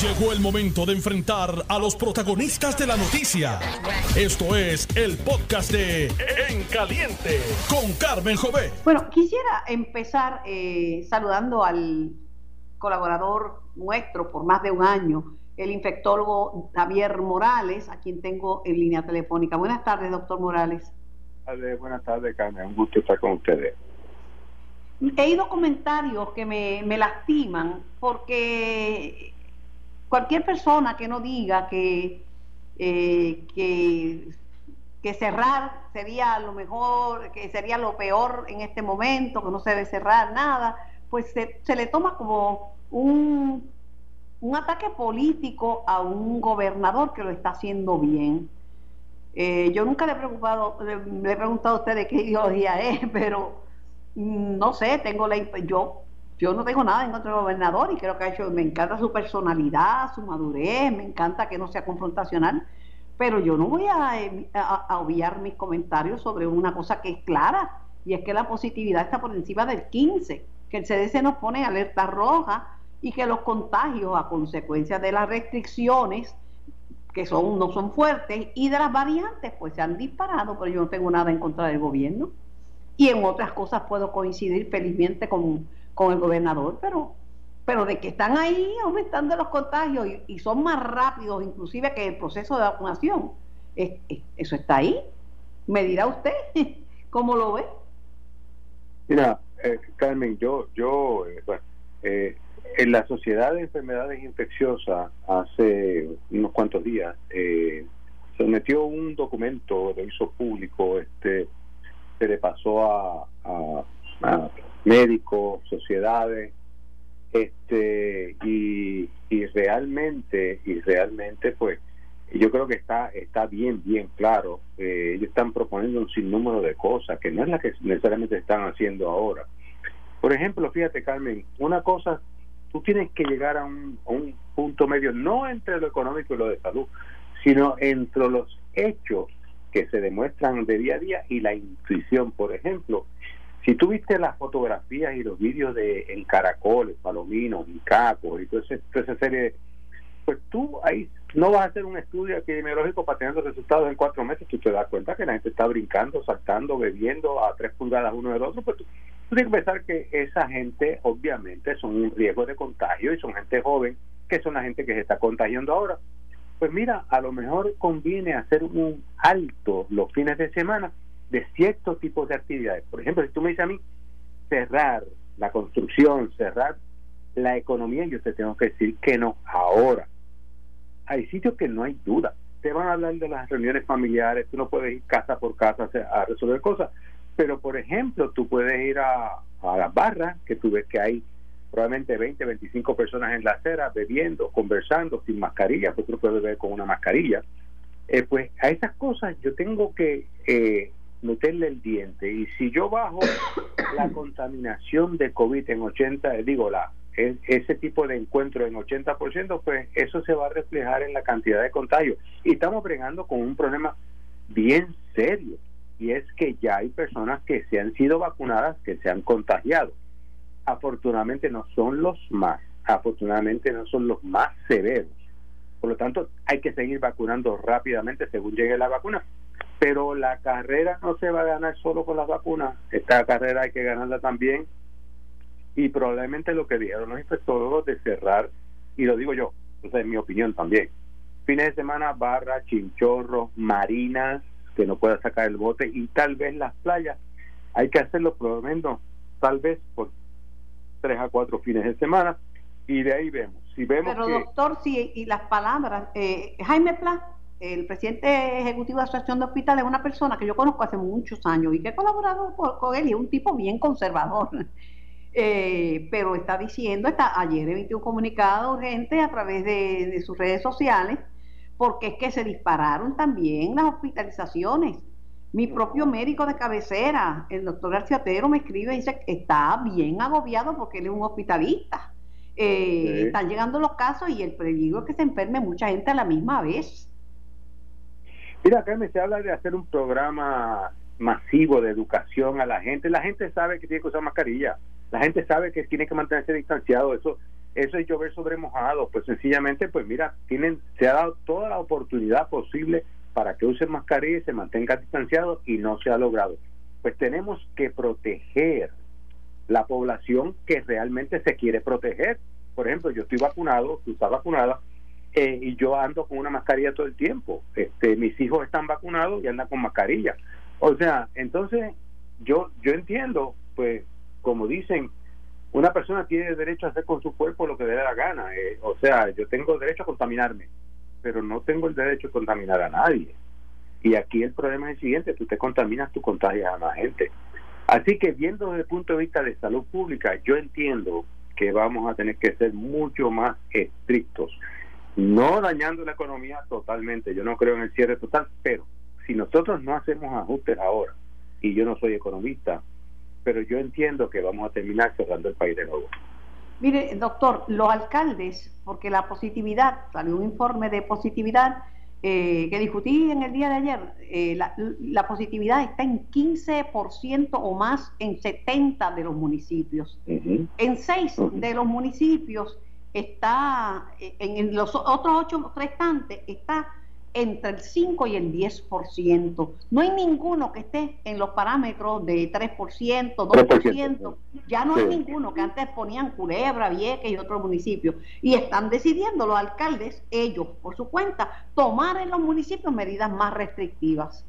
Llegó el momento de enfrentar a los protagonistas de la noticia. Esto es el podcast de En Caliente con Carmen Jové. Bueno, quisiera empezar eh, saludando al colaborador nuestro por más de un año, el infectólogo Javier Morales, a quien tengo en línea telefónica. Buenas tardes, doctor Morales. Buenas tardes, Carmen. Un gusto estar con ustedes. He oído comentarios que me, me lastiman porque cualquier persona que no diga que, eh, que, cerrar sería lo mejor, que sería lo peor en este momento, que no se debe cerrar nada, pues se, le toma como un, un, ataque político a un gobernador que lo está haciendo bien. Eh, yo nunca le he, preocupado, le, he preguntado a usted de qué ideología es, pero mm, no sé, tengo la yo yo no tengo nada en contra del gobernador y creo que ha hecho, me encanta su personalidad, su madurez, me encanta que no sea confrontacional, pero yo no voy a, obviar mis comentarios sobre una cosa que es clara, y es que la positividad está por encima del 15, que el CDC nos pone alerta roja y que los contagios a consecuencia de las restricciones que son no son fuertes y de las variantes pues se han disparado, pero yo no tengo nada en contra del gobierno. Y en otras cosas puedo coincidir felizmente con con el gobernador, pero, pero de que están ahí aumentando los contagios y, son más rápidos inclusive que el proceso de vacunación, eso está ahí. Me dirá usted cómo lo ve. Mira, eh, Carmen, yo, yo, eh, bueno, eh, en la Sociedad de Enfermedades Infecciosas hace unos cuantos días se metió un documento, lo hizo público, este, se le pasó a, a médicos, sociedades, este y, y realmente y realmente pues yo creo que está está bien bien claro eh, ellos están proponiendo un sinnúmero de cosas que no es la que necesariamente están haciendo ahora. Por ejemplo fíjate Carmen una cosa tú tienes que llegar a un, a un punto medio no entre lo económico y lo de salud sino entre los hechos que se demuestran de día a día y la intuición. Por ejemplo si tú viste las fotografías y los vídeos de en Caracoles, Palominos, Caco y toda, esa serie, pues tú ahí no vas a hacer un estudio epidemiológico para tener los resultados en cuatro meses, tú te das cuenta que la gente está brincando, saltando, bebiendo a tres pulgadas uno del otro, pues tú, tienes que pensar que esa gente obviamente son un riesgo de contagio y son gente joven, que son la gente que se está contagiando ahora. Pues mira, a lo mejor conviene hacer un alto los fines de semana de ciertos tipos de actividades. Por ejemplo, si tú me dices a mí cerrar la construcción, cerrar la economía, yo te tengo que decir que no. Ahora, hay sitios que no hay duda. Te van a hablar de las reuniones familiares, tú no puedes ir casa por casa a resolver cosas, pero por ejemplo, tú puedes ir a, a las barras, que tú ves que hay probablemente 20, 25 personas en la acera bebiendo, conversando, sin mascarilla, porque tú puedes beber con una mascarilla. Eh, pues a esas cosas yo tengo que eh, meterle el diente. Y si yo bajo la contaminación de COVID en 80, digo, la ese tipo de encuentro en 80%, pues eso se va a reflejar en la cantidad de contagios. Y estamos bregando con un problema bien serio, y es que ya hay personas que se han sido vacunadas que se han contagiado. Afortunadamente no son los más, afortunadamente no son los más severos. Por lo tanto, hay que seguir vacunando rápidamente según llegue la vacuna pero la carrera no se va a ganar solo con las vacunas, esta carrera hay que ganarla también y probablemente lo que dijeron los infectólogos de cerrar, y lo digo yo, esa es mi opinión también, fines de semana barra, chinchorros, marinas, que no pueda sacar el bote y tal vez las playas, hay que hacerlo menos tal vez por tres a cuatro fines de semana y de ahí vemos. Si vemos Pero doctor, si y las palabras, eh, Jaime Pla el presidente ejecutivo de la Asociación de Hospitales es una persona que yo conozco hace muchos años y que he colaborado con, él y es un tipo bien conservador. Eh, pero está diciendo, está, ayer emitió un comunicado urgente a través de, sus redes sociales, porque es que se dispararon también las hospitalizaciones. Mi propio médico de cabecera, el doctor García me escribe y dice que está bien agobiado porque él es un hospitalista. Eh, están llegando los casos y el peligro es que se enferme mucha gente a la misma vez. Mira, Carmen, se habla de hacer un programa masivo de educación a la gente. La gente sabe que tiene que usar mascarilla. La gente sabe que tiene que mantenerse distanciado. Eso eso es llover sobre mojado, pues sencillamente, pues mira, tienen, se ha dado toda la oportunidad posible para que usen mascarilla y se mantenga distanciado y no se ha logrado. Pues tenemos que proteger la población que realmente se quiere proteger. Por ejemplo, yo estoy vacunado, tú estás vacunada, eh, y yo ando con una mascarilla todo el tiempo. Este, mis hijos están vacunados y andan con mascarilla. O sea, entonces yo yo entiendo, pues, como dicen, una persona tiene derecho a hacer con su cuerpo lo que le dé la gana. Eh, o sea, yo tengo derecho a contaminarme, pero no tengo el derecho a contaminar a nadie. Y aquí el problema es el siguiente, tú te contaminas, tú contagias a más gente. Así que viendo desde el punto de vista de salud pública, yo entiendo que vamos a tener que ser mucho más estrictos, no dañando la economía totalmente, yo no creo en el cierre total, pero si nosotros no hacemos ajustes ahora, y yo no soy economista, pero yo entiendo que vamos a terminar cerrando el país de nuevo. Mire, doctor, los alcaldes, porque la positividad, salió un informe de positividad eh, que discutí en el día de ayer, eh, la, positividad está en 15% o más en 70 de los municipios. En 6 de los municipios está, eh, en los otros 8 restantes está entre el 5 y el 10%. No hay ninguno que esté en los parámetros de 3%, 2%. Ya no hay ninguno que antes ponían Culebra, Vieques y otros municipios. Y están decidiendo los alcaldes, ellos por su cuenta, tomar en los municipios medidas más restrictivas.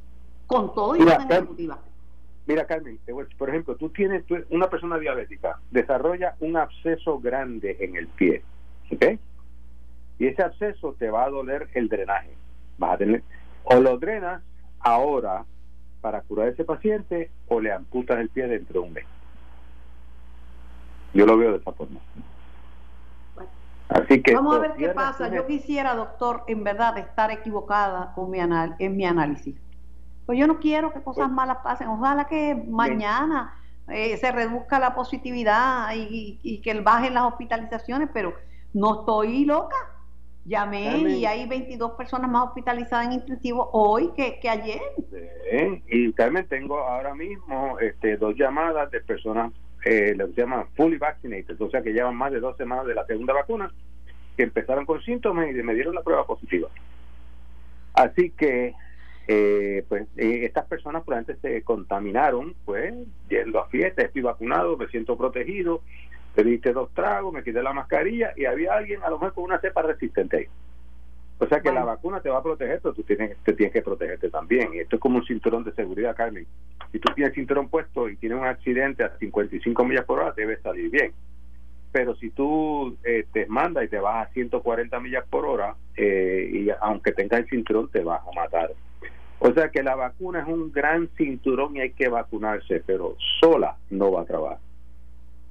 Con todo y mira, ejecutiva. Mira, Carmen, por ejemplo, tú tienes una persona diabética, desarrolla un absceso grande en el pie. ¿Ok? Y ese absceso te va a doler el drenaje vas a tener, o lo drenas ahora para curar a ese paciente o le amputas el pie dentro de un mes. Yo lo veo de esa forma. Así que vamos a ver qué pasa. Yo quisiera, doctor, en verdad estar equivocada con mi anal en mi análisis. Pues yo no quiero que cosas pues malas pasen. Ojalá que mañana eh, se reduzca la positividad y, y que bajen las hospitalizaciones, pero no estoy loca. Llamé y hay 22 personas más hospitalizadas en intensivo hoy que, ayer. y también tengo ahora mismo este, dos llamadas de personas, eh, se llama fully vaccinated, o sea que llevan más de dos semanas de la segunda vacuna, que empezaron con síntomas y me dieron la prueba positiva. Así que, eh, pues, eh, estas personas probablemente se contaminaron, pues, yendo a fiestas, estoy vacunado, me siento protegido, te diste dos tragos, me quité la mascarilla y había alguien a lo mejor con una cepa resistente ahí. O sea que la vacuna te va a proteger, pero tú tienes, te tienes que protegerte también. Y esto es como un cinturón de seguridad, Carmen. Si tú tienes el cinturón puesto y tienes un accidente a 55 millas por hora, debe salir bien. Pero si tú eh, te mandas y te vas a 140 millas por hora, eh, y aunque tengas el cinturón, te vas a matar. O sea que la vacuna es un gran cinturón y hay que vacunarse, pero sola no va a trabajar.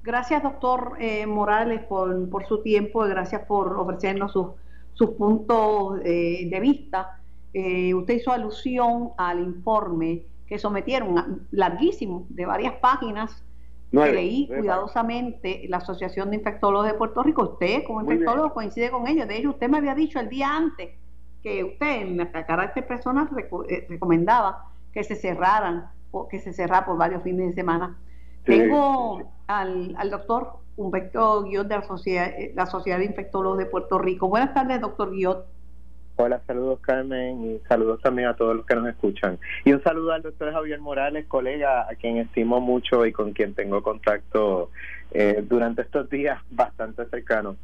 Gracias, doctor eh, Morales, por, por, su tiempo y gracias por ofrecernos sus, puntos eh, de vista. Eh, usted hizo alusión al informe que sometieron, larguísimo, de varias páginas, que leí cuidadosamente la Asociación de Infectólogos de Puerto Rico. Usted, como infectólogo, coincide con ellos. De hecho, usted me había dicho el día antes que usted, en carácter personal, recomendaba que se cerraran, que se cerrara por varios fines de semana tengo al, al doctor Humberto Guiot de la Sociedad, eh, la Sociedad de Infectólogos de Puerto Rico. Buenas tardes, doctor Guiot. Hola, saludos Carmen y saludos también a todos los que nos escuchan. Y un saludo al doctor Javier Morales, colega a quien estimo mucho y con quien tengo contacto eh, durante estos días bastante cercanos.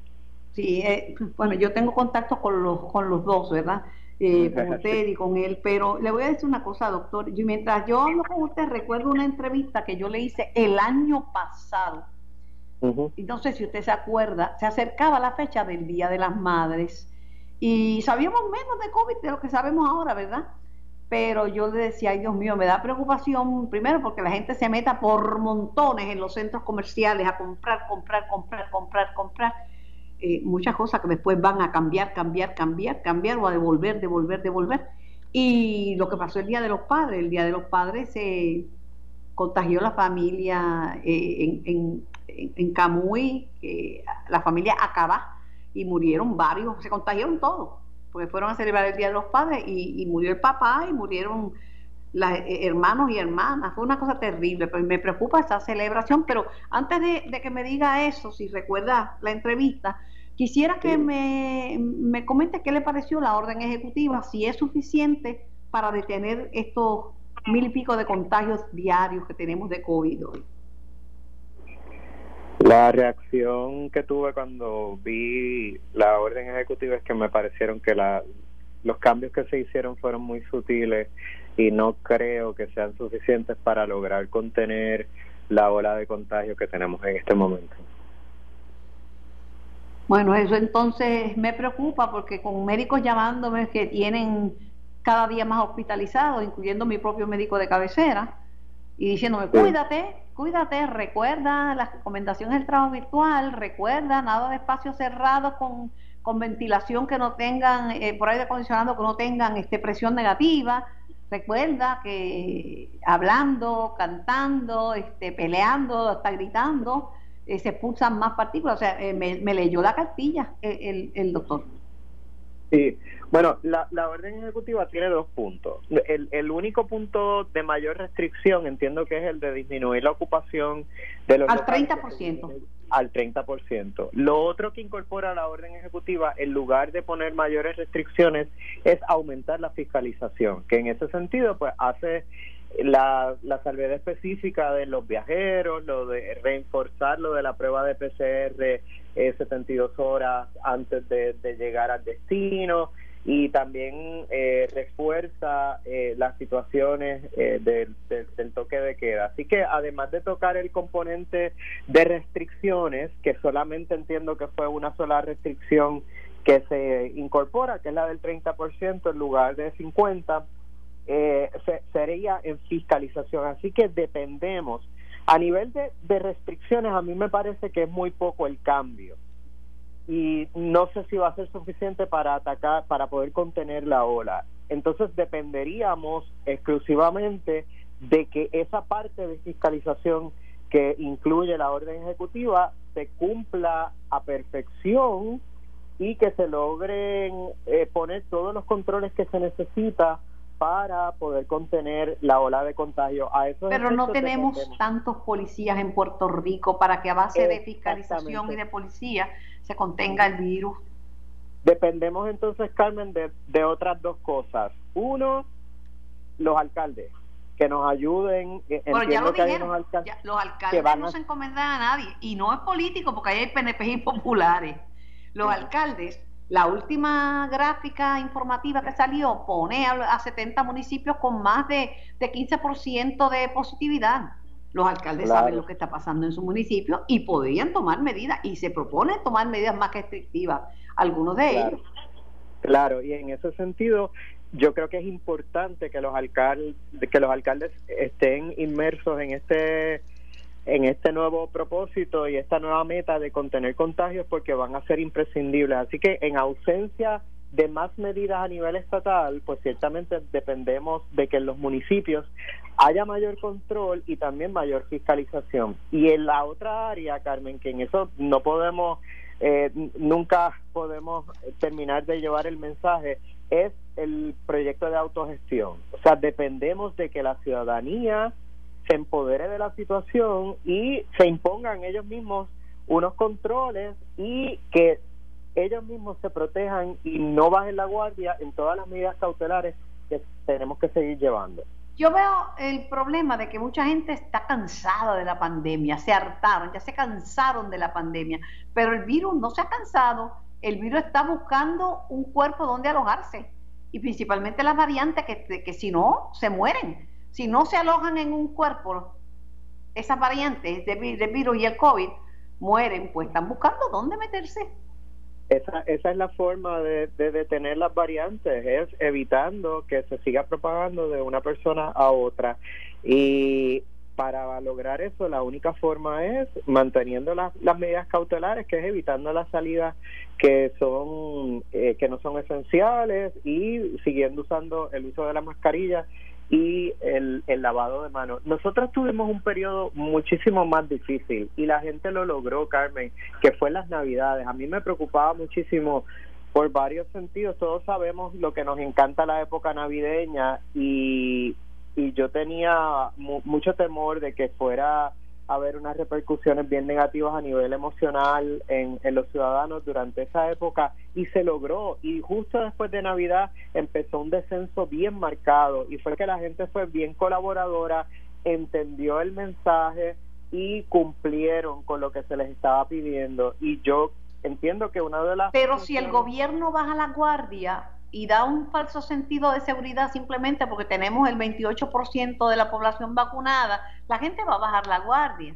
Sí, eh, bueno, yo tengo contacto con los, con los dos, ¿verdad? Eh, con usted y con él, pero le voy a decir una cosa, doctor. Y mientras yo hablo con usted, recuerdo una entrevista que yo le hice el año pasado. Y no sé si usted se acuerda, se acercaba la fecha del Día de las Madres y sabíamos menos de COVID de lo que sabemos ahora, ¿verdad? Pero yo le decía, ay Dios mío, me da preocupación, primero porque la gente se meta por montones en los centros comerciales a comprar, comprar, comprar, comprar, comprar eh, muchas cosas que después van a cambiar, cambiar, cambiar, cambiar o a devolver, devolver, devolver. Y lo que pasó el Día de los Padres, el Día de los Padres se contagió la familia eh, en, en, Camuy, la familia Acaba, y murieron varios, se contagiaron todos, porque fueron a celebrar el Día de los Padres y, murió el papá y murieron las eh, hermanos y hermanas. Fue una cosa terrible, pero me preocupa esa celebración. Pero antes de, que me diga eso, si recuerda la entrevista, quisiera que me, me comente qué le pareció la orden ejecutiva, si es suficiente para detener estos mil y pico de contagios diarios que tenemos de COVID hoy. La reacción que tuve cuando vi la orden ejecutiva es que me parecieron que la, los cambios que se hicieron fueron muy sutiles y no creo que sean suficientes para lograr contener la ola de contagio que tenemos en este momento. Bueno, eso entonces me preocupa porque con médicos llamándome que tienen cada día más hospitalizados, incluyendo mi propio médico de cabecera, y diciéndome, cuídate, cuídate, recuerda las recomendaciones del trabajo virtual, recuerda nada de espacios cerrados con con ventilación que no tengan, eh, por aire acondicionado que no tengan este, presión negativa. Recuerda que hablando, cantando, este, peleando, hasta gritando, eh, se expulsan más partículas. O sea, eh, me, leyó la cartilla el, el, doctor. Sí, bueno, la, la, orden ejecutiva tiene dos puntos. El, el único punto de mayor restricción entiendo que es el de disminuir la ocupación de los... Al 30% al 30%. Lo otro que incorpora la orden ejecutiva, en lugar de poner mayores restricciones, es aumentar la fiscalización, que en ese sentido pues hace la, la salvedad específica de los viajeros, lo de reforzar lo de la prueba de PCR eh, 72 horas antes de, de llegar al destino, y también eh, refuerza eh, las situaciones eh, del, del, toque de queda. Así que además de tocar el componente de restricciones, que solamente entiendo que fue una sola restricción que se incorpora, que es la del 30% en lugar de 50%, sería en fiscalización. Así que dependemos. A nivel de, de restricciones, a mí me parece que es muy poco el cambio y no sé si va a ser suficiente para atacar, para poder contener la ola. Entonces dependeríamos exclusivamente de que esa parte de fiscalización que incluye la orden ejecutiva se cumpla a perfección y que se logren eh, poner todos los controles que se necesita para poder contener la ola de contagio. A eso Pero no tenemos tantos policías en Puerto Rico para que a base de fiscalización y de policía se contenga el virus. Dependemos entonces, Carmen, de, de otras dos cosas. Uno, los alcaldes que nos ayuden. Pero ya lo dijeron, los alcaldes no se encomendan a nadie y no es político porque hay PNP y populares. Los alcaldes la última gráfica informativa que salió pone a, 70 municipios con más de, de 15% de positividad. Los alcaldes saben lo que está pasando en su municipio y podrían tomar medidas y se proponen tomar medidas más restrictivas, algunos de ellos. Claro, y en ese sentido yo creo que es importante que los alcaldes que los alcaldes estén inmersos en este en este nuevo propósito y esta nueva meta de contener contagios porque van a ser imprescindibles. Así que en ausencia de más medidas a nivel estatal, pues ciertamente dependemos de que en los municipios haya mayor control y también mayor fiscalización. Y en la otra área, Carmen, que en eso no podemos, eh, nunca podemos terminar de llevar el mensaje, es el proyecto de autogestión. O sea, dependemos de que la ciudadanía se empodere de la situación y se impongan ellos mismos unos controles y que ellos mismos se protejan y no bajen la guardia en todas las medidas cautelares que tenemos que seguir llevando. Yo veo el problema de que mucha gente está cansada de la pandemia, se hartaron, ya se cansaron de la pandemia, pero el virus no se ha cansado, el virus está buscando un cuerpo donde alojarse y principalmente las variantes que, que si no se mueren si no se alojan en un cuerpo, esas variantes de, virus y el COVID mueren, pues están buscando dónde meterse. Esa, esa es la forma de, detener las variantes, es evitando que se siga propagando de una persona a otra. Y para lograr eso, la única forma es manteniendo las, las medidas cautelares, que es evitando las salidas que son eh, que no son esenciales y siguiendo usando el uso de la mascarilla y el, el lavado de manos. Nosotros tuvimos un periodo muchísimo más difícil y la gente lo logró, Carmen, que fue las Navidades. A mí me preocupaba muchísimo por varios sentidos. Todos sabemos lo que nos encanta la época navideña y y yo tenía mucho temor de que fuera haber unas repercusiones bien negativas a nivel emocional en, en los ciudadanos durante esa época y se logró. Y justo después de Navidad empezó un descenso bien marcado y fue que la gente fue bien colaboradora, entendió el mensaje y cumplieron con lo que se les estaba pidiendo. Y yo entiendo que una de las pero si el gobierno baja la guardia y da un falso sentido de seguridad simplemente porque tenemos el 28% de la población vacunada, la gente va a bajar la guardia.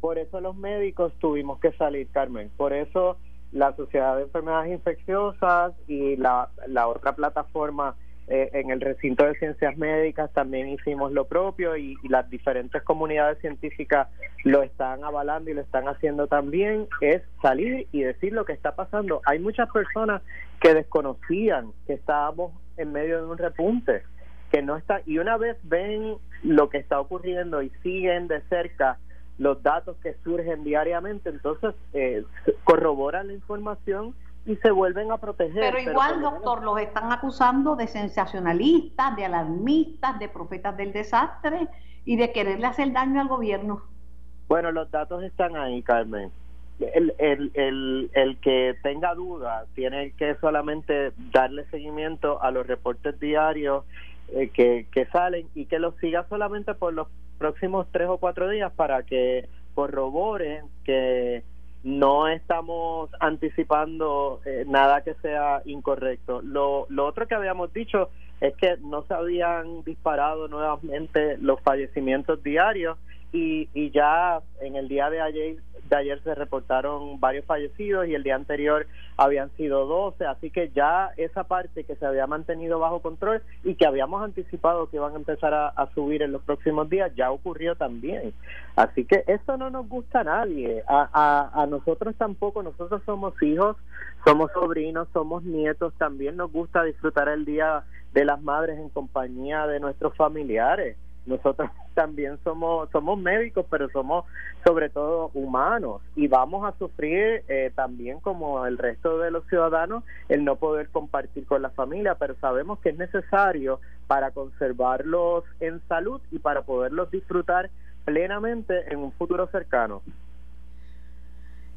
Por eso los médicos tuvimos que salir, Carmen. Por eso la Sociedad de Enfermedades Infecciosas y la, la otra plataforma eh, en el recinto de ciencias médicas también hicimos lo propio y, las diferentes comunidades científicas lo están avalando y lo están haciendo también, es salir y decir lo que está pasando. Hay muchas personas que desconocían que estábamos en medio de un repunte, que no está, y una vez ven lo que está ocurriendo y siguen de cerca los datos que surgen diariamente, entonces eh, corroboran la información y se vuelven a proteger. Pero igual, doctor, los están acusando de sensacionalistas, de alarmistas, de profetas del desastre y de quererle hacer daño al gobierno. Bueno, los datos están ahí, Carmen. El, el, el, el que tenga dudas tiene que solamente darle seguimiento a los reportes diarios eh, que, que salen y que los siga solamente por los próximos tres o cuatro días para que corroboren que no estamos anticipando eh, nada que sea incorrecto. Lo, lo otro que habíamos dicho es que no se habían disparado nuevamente los fallecimientos diarios y, y ya en el día de ayer de ayer se reportaron varios fallecidos y el día anterior habían sido 12, así que ya esa parte que se había mantenido bajo control y que habíamos anticipado que iban a empezar a, subir en los próximos días, ya ocurrió también. Así que eso no nos gusta a nadie, a, a, a nosotros tampoco, nosotros somos hijos, somos sobrinos, somos nietos, también nos gusta disfrutar el Día de las Madres en compañía de nuestros familiares nosotros también somos somos médicos pero somos sobre todo humanos. Y vamos a sufrir eh, también como el resto de los ciudadanos el no poder compartir con la familia pero sabemos que es necesario para conservarlos en salud y para poderlos disfrutar plenamente en un futuro cercano.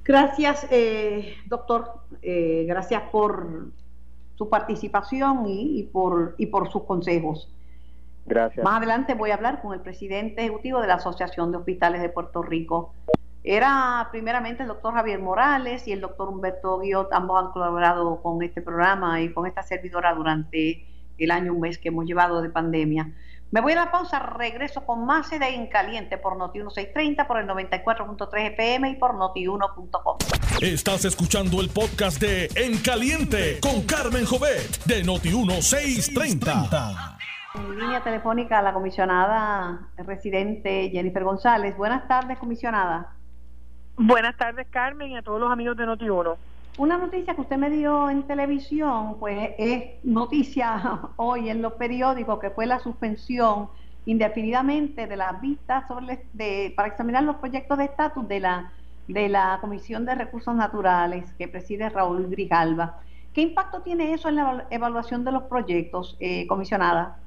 Gracias eh, doctor. Eh, gracias por su participación y, y por y por sus consejos Gracias. Más adelante voy a hablar con el presidente ejecutivo de la Asociación de Hospitales de Puerto Rico. Era primeramente el doctor Javier Morales y el doctor Humberto Guiot, ambos han colaborado con este programa y con esta servidora durante el año, un mes que hemos llevado de pandemia. Me voy a la pausa, regreso con más de En Caliente por Noti 1630, por el 94.3 FM y por noti1.com. Estás escuchando el podcast de En Caliente con Carmen Jovet de Noti 1630. En línea telefónica la comisionada residente Jennifer González. Buenas tardes, comisionada. Buenas tardes, Carmen, y a todos los amigos de Noti1. Una noticia que usted me dio en televisión, pues es noticia hoy en los periódicos, que fue la suspensión indefinidamente de las vistas sobre de, para examinar los proyectos de estatus de la, de la Comisión de Recursos Naturales que preside Raúl Grijalva. ¿Qué impacto tiene eso en la evaluación de los proyectos, eh, comisionada?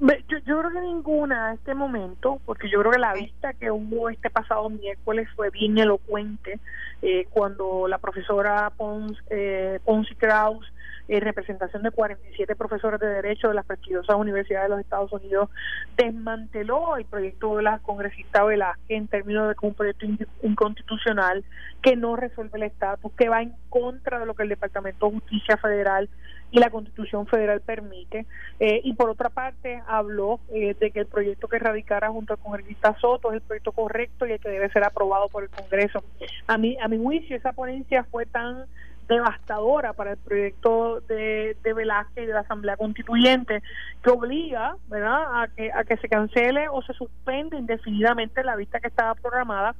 Yo, yo, creo que ninguna a este momento, porque yo creo que la vista que hubo este pasado miércoles fue bien elocuente eh, cuando la profesora Pons, eh, Ponzi Kraus en representación de 47 profesores de Derecho de las prestigiosas universidades de los Estados Unidos, desmanteló el proyecto de la congresista Velázquez en términos de un proyecto inconstitucional que no resuelve el estatus, que va en contra de lo que el Departamento de Justicia Federal y la Constitución Federal permite. Eh, y por otra parte, habló eh, de que el proyecto que radicara junto al congresista Soto es el proyecto correcto y el que debe ser aprobado por el Congreso. A mí, a mi juicio, esa ponencia fue tan devastadora para el proyecto de, de Velázquez y de la Asamblea Constituyente que obliga verdad a que a que se cancele o se suspende indefinidamente la vista que estaba programada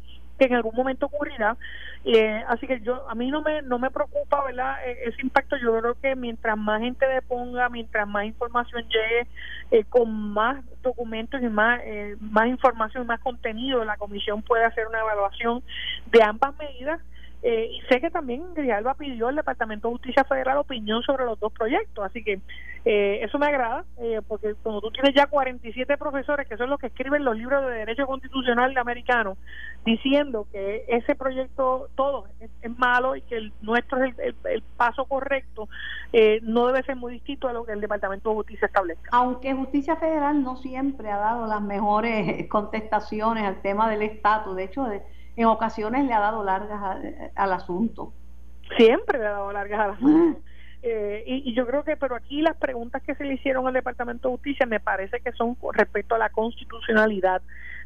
que en algún momento ocurrirá. Eh, así que yo a mí no me no me preocupa verdad e, ese impacto. Yo creo que mientras más gente deponga mientras más información llegue eh, con más documentos y más eh, más información más contenido la comisión puede hacer una evaluación de ambas medidas Eh, y sé que también Grijalva pidió al Departamento de Justicia Federal opinión sobre los dos proyectos, así que eh, eso me agrada, eh, porque cuando tú tienes ya 47 profesores, que son los que escriben los libros de Derecho Constitucional de americano, diciendo que ese proyecto todo es, malo y que nuestro es el, paso correcto, no debe ser muy distinto a lo que el Departamento de Justicia establezca. Aunque Justicia Federal no siempre ha dado las mejores contestaciones al tema del estatus, de hecho, en ocasiones le ha dado largas al asunto. Siempre le ha dado largas al asunto. Eh, y, yo creo que, pero aquí las preguntas que se le hicieron al Departamento de Justicia me parece que son respecto a la constitucionalidad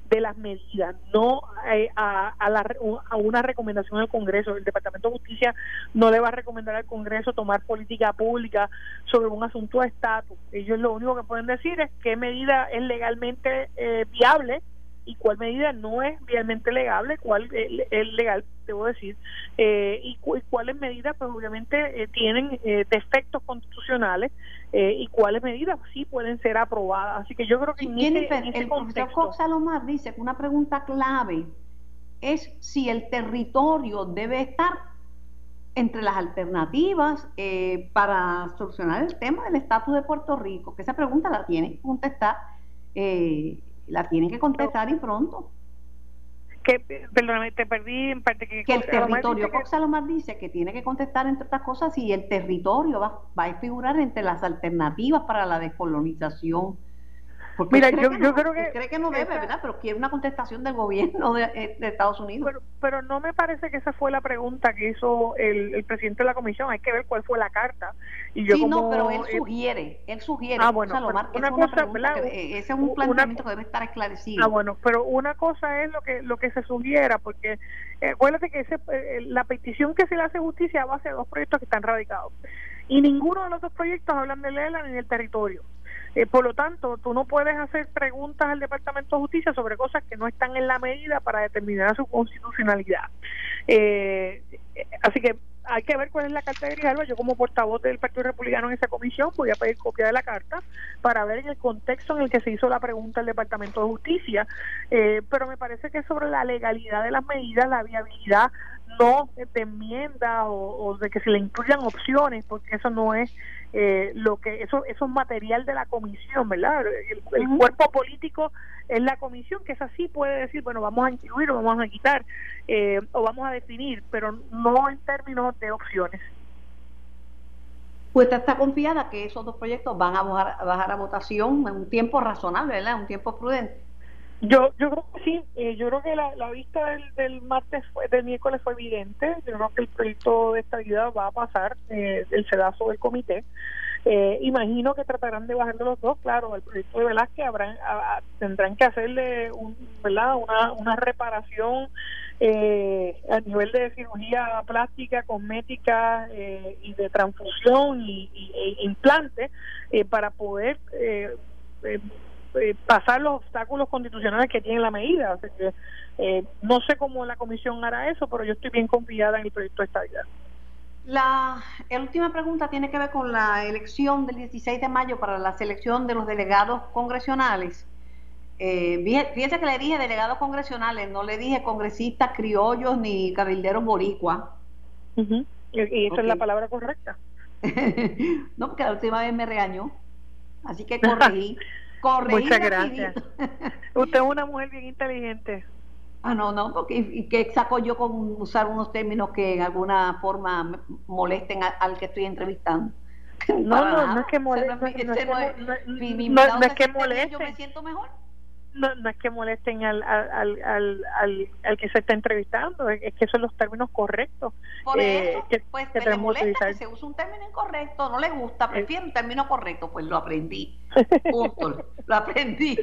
de las medidas, no eh, a, a, la, a una recomendación al Congreso. El Departamento de Justicia no le va a recomendar al Congreso tomar política pública sobre un asunto de estatus. Ellos lo único que pueden decir es qué medida es legalmente eh, viable y cuál medida no es realmente legal, cuál es legal, debo decir, eh, y, cuáles medidas, pues obviamente eh, tienen eh, defectos constitucionales y cuáles medidas sí pueden ser aprobadas. Así que yo creo que el profesor Cox Salomar dice que una pregunta clave es si el territorio debe estar entre las alternativas para solucionar el tema del estatus de Puerto Rico, que esa pregunta la tiene que contestar eh, la tienen que contestar y pronto. Que, perdóname, te perdí en parte que... el territorio, Cox Salomar dice que tiene que contestar entre otras cosas si el territorio va, va a figurar entre las alternativas para la descolonización Mira, yo, yo creo que... Cree que no debe, ¿verdad? Pero quiere una contestación del gobierno de, eh, Estados Unidos. Pero, pero, no me parece que esa fue la pregunta que hizo el, presidente de la comisión. Hay que ver cuál fue la carta. Y yo sí, no, pero él sugiere, él sugiere. Ah, bueno, una cosa, ese es un planteamiento que debe estar esclarecido. Ah, bueno, pero una cosa es lo que lo que se sugiera, porque eh, acuérdate que ese, eh, la petición que se le hace justicia a base de dos proyectos que están radicados. Y ninguno de los dos proyectos hablan de Lela ni del territorio. Eh, por lo tanto, tú no puedes hacer preguntas al Departamento de Justicia sobre cosas que no están en la medida para determinar su constitucionalidad. Eh, así que hay que ver cuál es la carta de Grijalva. Yo como portavoz del Partido Republicano en esa comisión voy a pedir copia de la carta para ver el contexto en el que se hizo la pregunta al Departamento de Justicia. Eh, pero me parece que sobre la legalidad de las medidas, la viabilidad no de enmienda o, de que se le incluyan opciones, porque eso no es eh, lo que eso, eso es material de la comisión, ¿verdad? El, cuerpo político es la comisión, que es así puede decir, bueno, vamos a incluir o vamos a quitar eh, o vamos a definir, pero no en términos de opciones. Pues está confiada que esos dos proyectos van a bajar, a bajar a votación en un tiempo razonable, ¿verdad? En un tiempo prudente. Yo, yo creo que sí, eh, yo creo que la, la vista del, del martes, fue, del miércoles fue evidente, yo creo que el proyecto de estabilidad va a pasar eh, el sedazo del comité. Eh, imagino que tratarán de bajar de los dos, claro, el proyecto de Velázquez habrán, tendrán que hacerle un, ¿verdad? Una, una reparación eh, a nivel de cirugía plástica, cosmética eh, y de transfusión y, y e implante eh, para poder eh, pasar los obstáculos constitucionales que tiene la medida. Eh, no sé cómo la comisión hará eso, pero yo estoy bien confiada en el proyecto de estabilidad. La, última pregunta tiene que ver con la elección del 16 de mayo para la selección de los delegados congresionales. Eh, fíjese que le dije delegados congresionales, no le dije congresistas criollos ni cabilderos boricua. y, esa es la palabra correcta. no, porque la última vez me regañó, así que corregí. Muchas gracias. Usted es una mujer bien inteligente. Ah, no, no, porque y que saco yo con usar unos términos que en alguna forma molesten al que estoy entrevistando. No, no, no es que molesten. No es que molesten. Yo me siento mejor no, no es que molesten al, al, al, al, que se está entrevistando, es, que son los términos correctos. Por eh, eso, que, pues que le molesta que se usa un término incorrecto, no le gusta, prefiere un término correcto, pues lo aprendí. Punto, lo aprendí.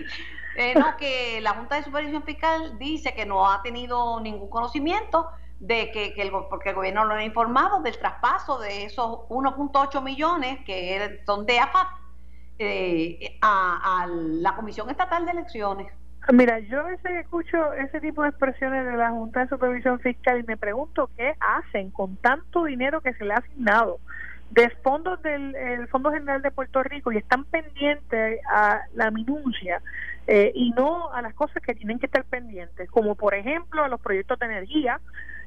Eh, no, que la Junta de Supervisión Fiscal dice que no ha tenido ningún conocimiento de que, que el, porque el gobierno lo ha informado del traspaso de esos 1.8 millones que son de AFAP eh, a, la Comisión Estatal de Elecciones. Mira, yo a veces escucho ese tipo de expresiones de la Junta de Supervisión Fiscal y me pregunto qué hacen con tanto dinero que se le ha asignado de fondos del Fondo General de Puerto Rico y están pendientes a la minucia eh, y no a las cosas que tienen que estar pendientes, como por ejemplo a los proyectos de energía,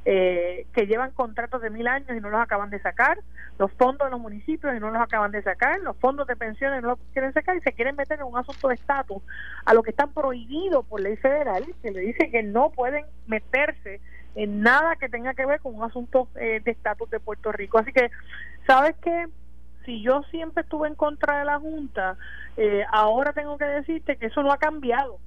eh, que llevan contratos de mil años y no los acaban de sacar, los fondos de los municipios y no los acaban de sacar, los fondos de pensiones no los quieren sacar y se quieren meter en un asunto de estatus a lo que está prohibido por ley federal, que le dice que no pueden meterse en nada que tenga que ver con un asunto eh, de estatus de Puerto Rico. Así que, ¿sabes qué? Si yo siempre estuve en contra de la Junta, eh, ahora tengo que decirte que eso no ha cambiado.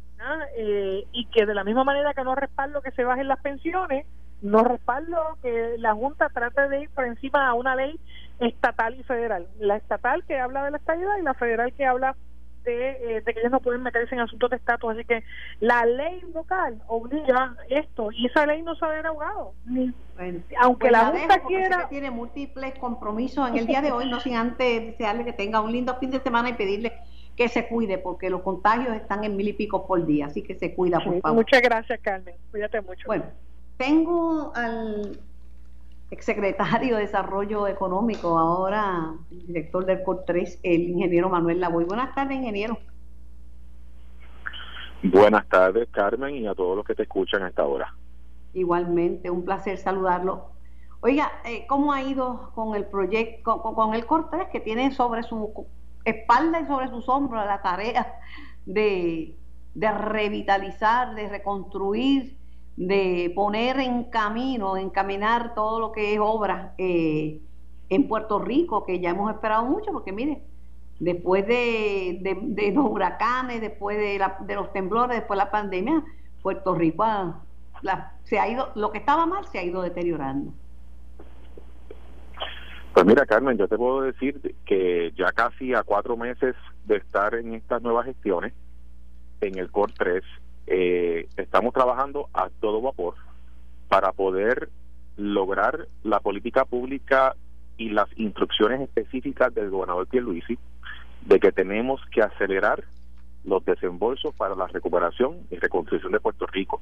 Eh, y que de la misma manera que no respaldo que se bajen las pensiones, no respaldo que la Junta trate de ir por encima a una ley estatal y federal. La estatal que habla de la estabilidad y la federal que habla de, eh, de, que ellos no pueden meterse en asuntos de estatus. Así que la ley local obliga esto y esa ley no se ha derogado. Ni, aunque pues la, Junta quiera. Tiene múltiples compromisos en el día de hoy, no sin antes desearle que tenga un lindo fin de semana y pedirle que se cuide porque los contagios están en mil y pico por día, así que se cuida, por favor. Muchas gracias, Carmen. Cuídate mucho. Bueno, tengo al exsecretario de Desarrollo Económico, ahora director del COR3, el ingeniero Manuel Lavoy. Buenas tardes, ingeniero. Buenas tardes, Carmen, y a todos los que te escuchan a esta hora. Igualmente, un placer saludarlo. Oiga, eh, ¿cómo ha ido con el proyecto, con, el COR3 que tiene sobre su espalda y sobre sus hombros la tarea de, revitalizar, de reconstruir, de poner en camino, encaminar todo lo que es obra eh, en Puerto Rico, que ya hemos esperado mucho, porque mire, después de, los huracanes, después de, los temblores, después de la pandemia, Puerto Rico se ha ido, lo que estaba mal se ha ido deteriorando. Pues mira, Carmen, yo te puedo decir que ya casi a cuatro meses de estar en estas nuevas gestiones, en el COR 3, eh, estamos trabajando a todo vapor para poder lograr la política pública y las instrucciones específicas del gobernador Pierluisi de que tenemos que acelerar los desembolsos para la recuperación y reconstrucción de Puerto Rico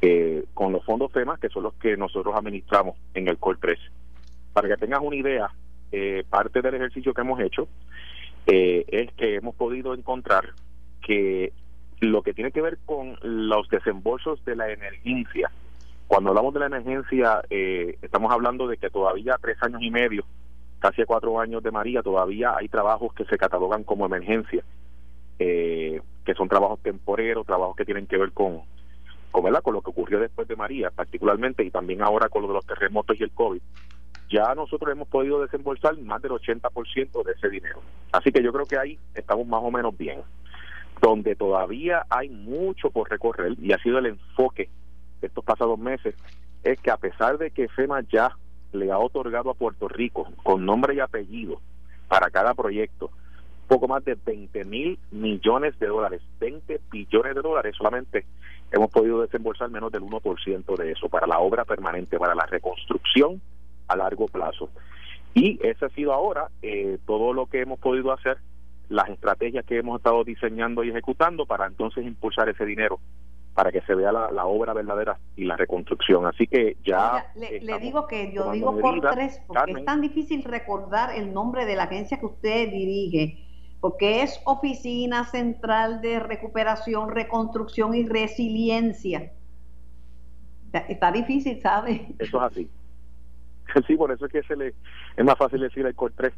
eh, con los fondos FEMA, que son los que nosotros administramos en el COR 3. Para que tengas una idea, eh, parte del ejercicio que hemos hecho eh, es que hemos podido encontrar que lo que tiene que ver con los desembolsos de la emergencia, cuando hablamos de la emergencia, eh, estamos hablando de que todavía tres años y medio, casi cuatro años de María, todavía hay trabajos que se catalogan como emergencia, que son trabajos temporeros, trabajos que tienen que ver con, con, con lo que ocurrió después de María, particularmente, y también ahora con lo de los terremotos y el COVID ya nosotros hemos podido desembolsar más del 80% de ese dinero. Así que yo creo que ahí estamos más o menos bien. Donde todavía hay mucho por recorrer y ha sido el enfoque de estos pasados meses, es que a pesar de que FEMA ya le ha otorgado a Puerto Rico con nombre y apellido para cada proyecto poco más de 20 mil millones de dólares, 20 billones de dólares solamente hemos podido desembolsar menos del 1% de eso para la obra permanente, para la reconstrucción a largo plazo. Y ese ha sido ahora eh, todo lo que hemos podido hacer, las estrategias que hemos estado diseñando y ejecutando para entonces impulsar ese dinero para que se vea la, obra verdadera y la reconstrucción. Así que ya... le, digo que yo digo por tres, porque es tan difícil recordar el nombre de la agencia que usted dirige, porque es Oficina Central de Recuperación, Reconstrucción y Resiliencia. Está difícil, ¿sabe? Eso es así. sí, por eso es que se le, es más fácil decir el COR 3,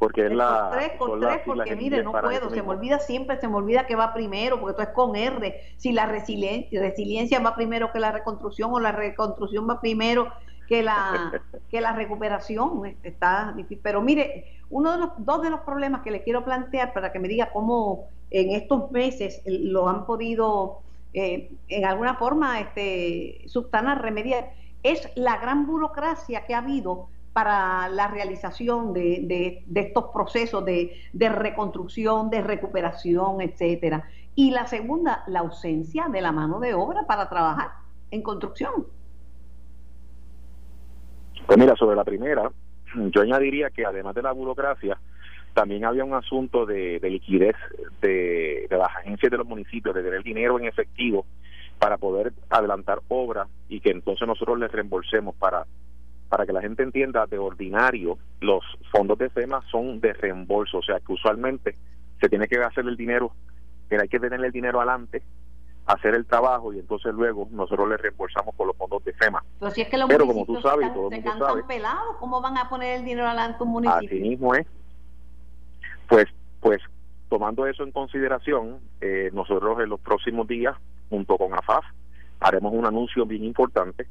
porque es la... 3, COR 3, porque mire, no puedo, se me olvida siempre, se me olvida que va primero, porque esto es con R, si la resiliencia, resiliencia va primero que la reconstrucción o la reconstrucción va primero que la que la recuperación eh, está difícil. Pero mire, uno de los dos de los problemas que le quiero plantear para que me diga cómo en estos meses lo han podido eh, en alguna forma este subsanar, remediar es la gran burocracia que ha habido para la realización de, estos procesos de, reconstrucción, de recuperación, etcétera. Y la segunda, la ausencia de la mano de obra para trabajar en construcción. Pues mira, sobre la primera, yo añadiría que además de la burocracia, también había un asunto de, liquidez de, de, las agencias de los municipios, de tener dinero en efectivo para poder adelantar obras y que entonces nosotros les reembolsemos para para que la gente entienda de ordinario los fondos de FEMA son de reembolso o sea que usualmente se tiene que hacer el dinero que hay que tener el dinero adelante hacer el trabajo y entonces luego nosotros le reembolsamos con los fondos de FEMA. Pero si es que los Pero como tú sabes, se, todo el se mundo cantan sabe. pelados, ¿cómo van a poner el dinero adelante un municipio? Así mismo es. Pues, pues tomando eso en consideración, eh, nosotros en los próximos días, junto con AFAF, haremos un anuncio bien importante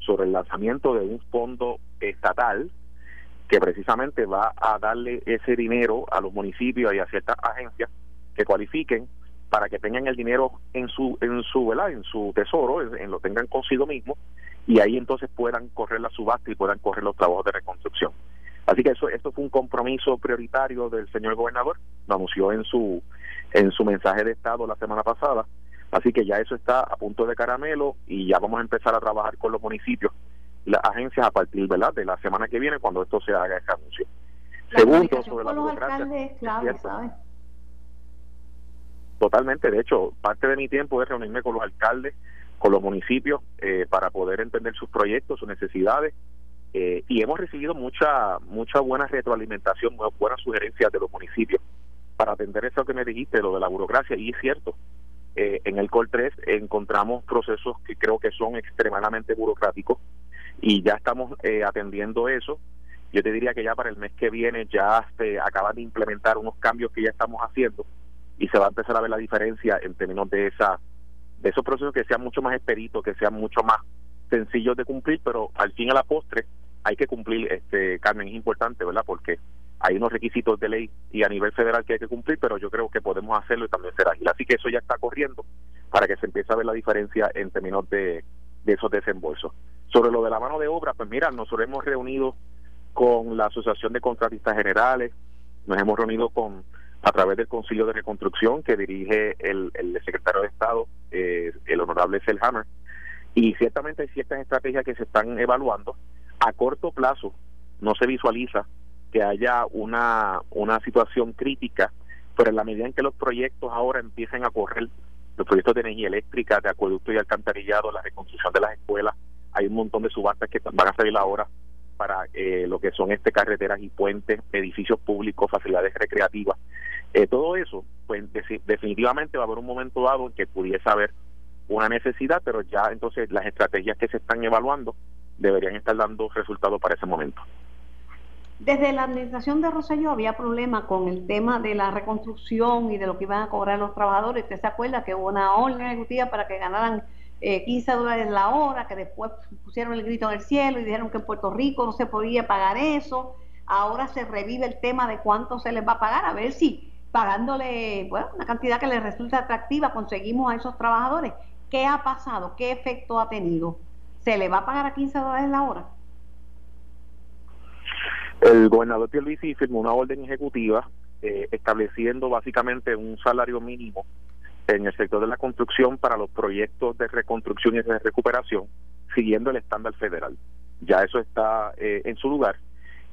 sobre el lanzamiento de un fondo estatal que precisamente va a darle ese dinero a los municipios y a ciertas agencias que cualifiquen para que tengan el dinero en su en su ¿verdad? en su tesoro, en, lo tengan consigo mismo y ahí entonces puedan correr la subasta y puedan correr los trabajos de reconstrucción. Así que eso esto fue un compromiso prioritario del señor gobernador, lo anunció en su en su mensaje de estado la semana pasada. Así que ya eso está a punto de caramelo y ya vamos a empezar a trabajar con los municipios y las agencias a partir ¿verdad? de la semana que viene cuando esto se haga ese anuncio. La Segundo, sobre la burocracia. es clave. Totalmente, de hecho, parte de mi tiempo es reunirme con los alcaldes, con los municipios, eh, para poder entender sus proyectos, sus necesidades, eh, y hemos recibido mucha mucha buena retroalimentación, buenas sugerencias de los municipios para atender eso que me dijiste, lo de la burocracia, y es cierto, eh, en el COL 3 encontramos procesos que creo que son extremadamente burocráticos y ya estamos eh, atendiendo eso. Yo te diría que ya para el mes que viene ya se acaban de implementar unos cambios que ya estamos haciendo y se va a empezar a ver la diferencia en términos de esa de esos procesos que sean mucho más expeditos, que sean mucho más sencillos de cumplir, pero al fin a la postre hay que cumplir, este Carmen, es importante, ¿verdad? Porque hay unos requisitos de ley y a nivel federal que hay que cumplir, pero yo creo que podemos hacerlo y también ser ágil. Así que eso ya está corriendo para que se empiece a ver la diferencia en términos de, de esos desembolsos. Sobre lo de la mano de obra, pues mira, nosotros hemos reunido con la Asociación de Contratistas Generales, nos hemos reunido con a través del Concilio de Reconstrucción que dirige el, el secretario de Estado, eh, el honorable Selhammer, y ciertamente hay ciertas estrategias que se están evaluando. A corto plazo no se visualiza que haya una, una situación crítica, pero en la medida en que los proyectos ahora empiecen a correr, los proyectos de energía eléctrica, de acueducto y alcantarillado, la reconstrucción de las escuelas, hay un montón de subastas que van a salir ahora para eh, lo que son este carreteras y puentes, edificios públicos, facilidades recreativas. Eh, todo eso, pues de- definitivamente va a haber un momento dado en que pudiese haber una necesidad, pero ya entonces las estrategias que se están evaluando deberían estar dando resultados para ese momento. Desde la administración de Rosselló había problema con el tema de la reconstrucción y de lo que iban a cobrar los trabajadores. ¿Usted se acuerda que hubo una orden ejecutiva para que ganaran eh, 15 dólares la hora, que después pusieron el grito en el cielo y dijeron que en Puerto Rico no se podía pagar eso? Ahora se revive el tema de cuánto se les va a pagar, a ver si pagándole bueno, una cantidad que les resulta atractiva conseguimos a esos trabajadores. ¿Qué ha pasado? ¿Qué efecto ha tenido? ¿Se le va a pagar a 15 dólares la hora? El gobernador Pierluisi firmó una orden ejecutiva eh, estableciendo básicamente un salario mínimo en el sector de la construcción para los proyectos de reconstrucción y de recuperación, siguiendo el estándar federal. Ya eso está eh, en su lugar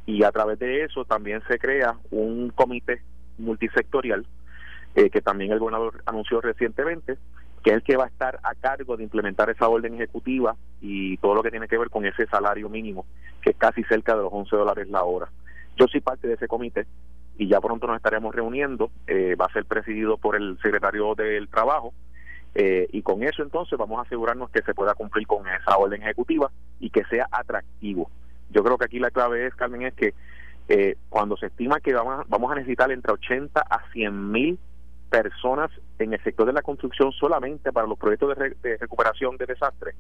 y a través de eso también se crea un comité multisectorial eh, que también el gobernador anunció recientemente, que es el que va a estar a cargo de implementar esa orden ejecutiva y todo lo que tiene que ver con ese salario mínimo, que es casi cerca de los 11 dólares la hora. Yo soy parte de ese comité y ya pronto nos estaremos reuniendo, eh, va a ser presidido por el secretario del Trabajo, eh, y con eso entonces vamos a asegurarnos que se pueda cumplir con esa orden ejecutiva y que sea atractivo. Yo creo que aquí la clave es, Carmen, es que eh, cuando se estima que vamos a, vamos a necesitar entre 80 a 100 mil personas en el sector de la construcción solamente para los proyectos de, de recuperación de desastres,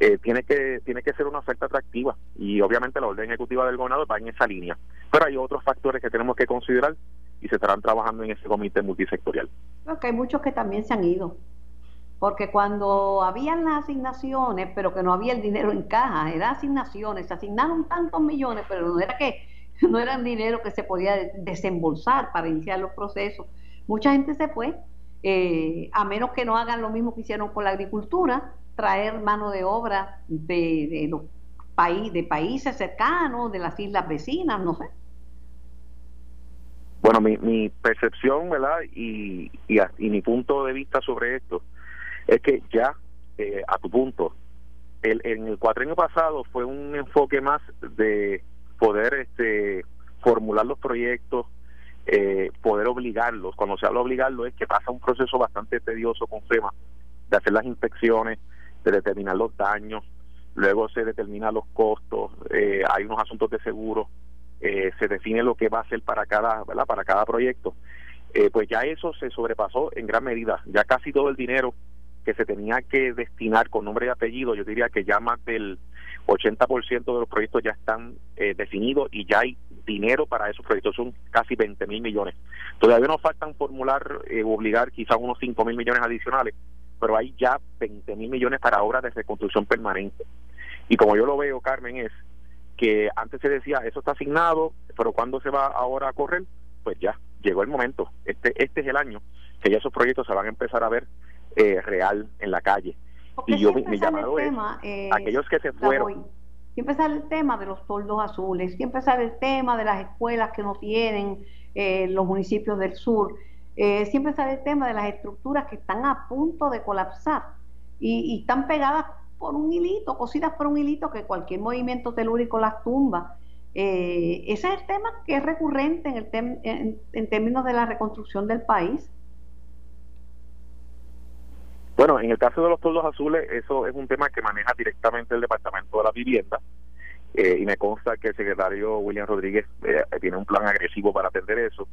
eh, tiene que tiene que ser una oferta atractiva y obviamente la orden ejecutiva del gobernador va en esa línea. Pero hay otros factores que tenemos que considerar y se estarán trabajando en ese comité multisectorial. Creo que hay muchos que también se han ido. Porque cuando habían las asignaciones, pero que no había el dinero en caja, eran asignaciones, se asignaron tantos millones, pero no era que no eran dinero que se podía de- desembolsar para iniciar los procesos. Mucha gente se fue, eh, a menos que no hagan lo mismo que hicieron con la agricultura, traer mano de obra de, de los de países cercanos, de las islas vecinas, no sé. Bueno, mi, mi percepción, ¿verdad? Y, y, y mi punto de vista sobre esto es que ya, eh, a tu punto, el, en el cuatrenio pasado fue un enfoque más de poder este, formular los proyectos, eh, poder obligarlos. Cuando se habla de obligarlos es que pasa un proceso bastante tedioso con FEMA de hacer las inspecciones, de determinar los daños, luego se determina los costos, eh, hay unos asuntos de seguro, eh, se define lo que va a ser para cada, ¿verdad? para cada proyecto. Eh, pues ya eso se sobrepasó en gran medida, ya casi todo el dinero que se tenía que destinar con nombre y apellido, yo diría que ya más del 80% de los proyectos ya están definidos y ya hay dinero para esos proyectos, son casi 20 mil millones. Todavía nos faltan formular, obligar quizás unos 5 mil millones adicionales, pero hay ya 20 mil millones para obras de reconstrucción permanente. Y como yo lo veo, Carmen, es que antes se decía, eso está asignado, pero cuando se va ahora a correr? Pues ya, llegó el momento. Este, este es el año que ya esos proyectos se van a empezar a ver eh, real en la calle. y yo mi, llamado es eh, aquellos que se fueron. Siempre sale el tema de los toldos azules, siempre sale el tema de las escuelas que no tienen eh, los municipios del sur. Eh, siempre sale el tema de las estructuras que están a punto de colapsar y, están pegadas por un hilito, cosidas por un hilito que cualquier movimiento telúrico las tumba. Eh, ese es el tema que es recurrente en, el en, términos de la reconstrucción del país. Bueno, en el caso de los toldos azules, eso es un tema que maneja directamente el Departamento de la Vivienda. Eh, y me consta que el secretario William Rodríguez tiene un plan agresivo para atender eso.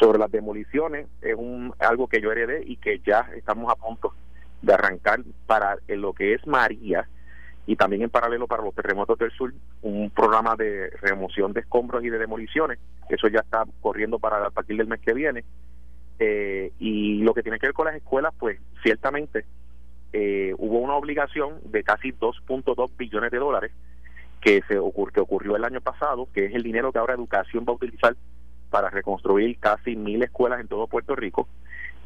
Sobre las demoliciones, es un algo que yo heredé y que ya estamos a punto de arrancar para lo que es María y también en paralelo para los terremotos del sur, un programa de remoción de escombros y de demoliciones. Eso ya está corriendo para a partir del mes que viene. Eh, y lo que tiene que ver con las escuelas, pues ciertamente eh, hubo una obligación de casi 2.2 billones de dólares que se ocurrió, que ocurrió el año pasado, que es el dinero que ahora Educación va a utilizar para reconstruir casi mil escuelas en todo Puerto Rico.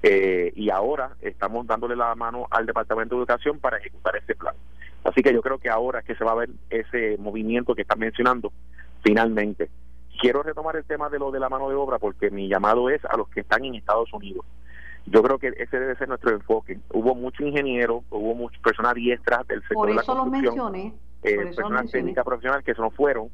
Eh, y ahora estamos dándole la mano al Departamento de Educación para ejecutar ese plan. Así que yo creo que ahora es que se va a ver ese movimiento que están mencionando finalmente. Quiero retomar el tema de lo de la mano de obra porque mi llamado es a los que están en Estados Unidos. Yo creo que ese debe ser nuestro enfoque. Hubo mucho ingeniero, hubo muchas personas diestras del sector de la construcción, eh, personas técnicas profesionales que se nos fueron,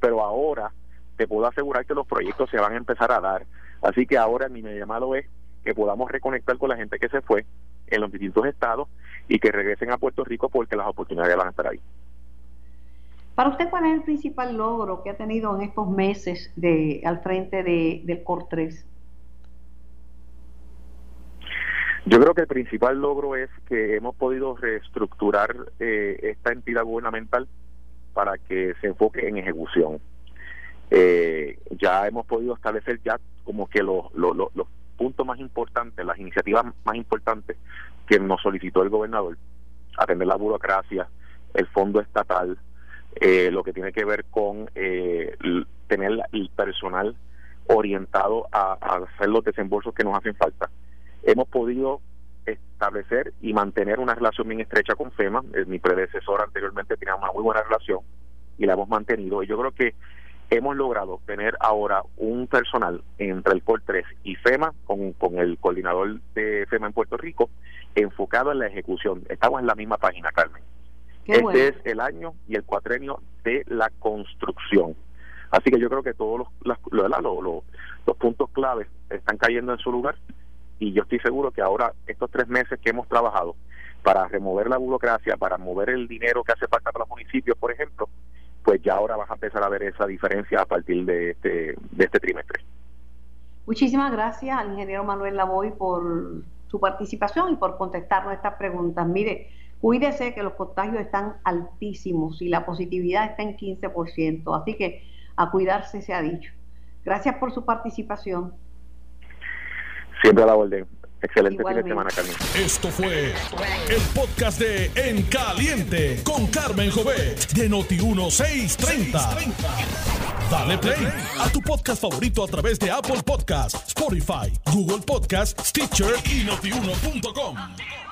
pero ahora te puedo asegurar que los proyectos se van a empezar a dar. Así que ahora mi llamado es que podamos reconectar con la gente que se fue en los distintos estados y que regresen a Puerto Rico porque las oportunidades van a estar ahí. Para usted, ¿cuál es el principal logro que ha tenido en estos meses de al frente de, del COR 3? Yo creo que el principal logro es que hemos podido reestructurar eh, esta entidad gubernamental para que se enfoque en ejecución eh, ya hemos podido establecer ya como que los, los, los puntos más importantes, las iniciativas más importantes que nos solicitó el gobernador, atender la burocracia, el fondo estatal, eh, lo que tiene que ver con eh, tener el personal orientado a, hacer los desembolsos que nos hacen falta. Hemos podido establecer y mantener una relación bien estrecha con FEMA. Eh, mi predecesor anteriormente tenía una muy buena relación y la hemos mantenido. Y yo creo que hemos logrado tener ahora un personal entre el COR 3 y FEMA, con, con el coordinador de FEMA en Puerto Rico, enfocado en la ejecución. Estamos en la misma página, Carmen. este es el año y el cuatrenio de la construcción. Así que yo creo que todos los, los, los puntos claves están cayendo en su lugar y yo estoy seguro que ahora estos tres meses que hemos trabajado para remover la burocracia, para mover el dinero que hace falta para los municipios, por ejemplo, pues ya ahora vas a empezar a ver esa diferencia a partir de este, de este trimestre. Muchísimas gracias al ingeniero Manuel Lavoy por su participación y por contestar nuestras preguntas. Mire, cuídese que los contagios están altísimos y la positividad está en 15%, así que a cuidarse se ha dicho. Gracias por su participación. Siempre a la orden. Excelente fin de semana, Carmen. Esto fue el podcast de En Caliente con Carmen Jovet de Noti1630. Dale play a tu podcast favorito a través de Apple Podcasts, Spotify, Google Podcasts, Stitcher y notiuno.com.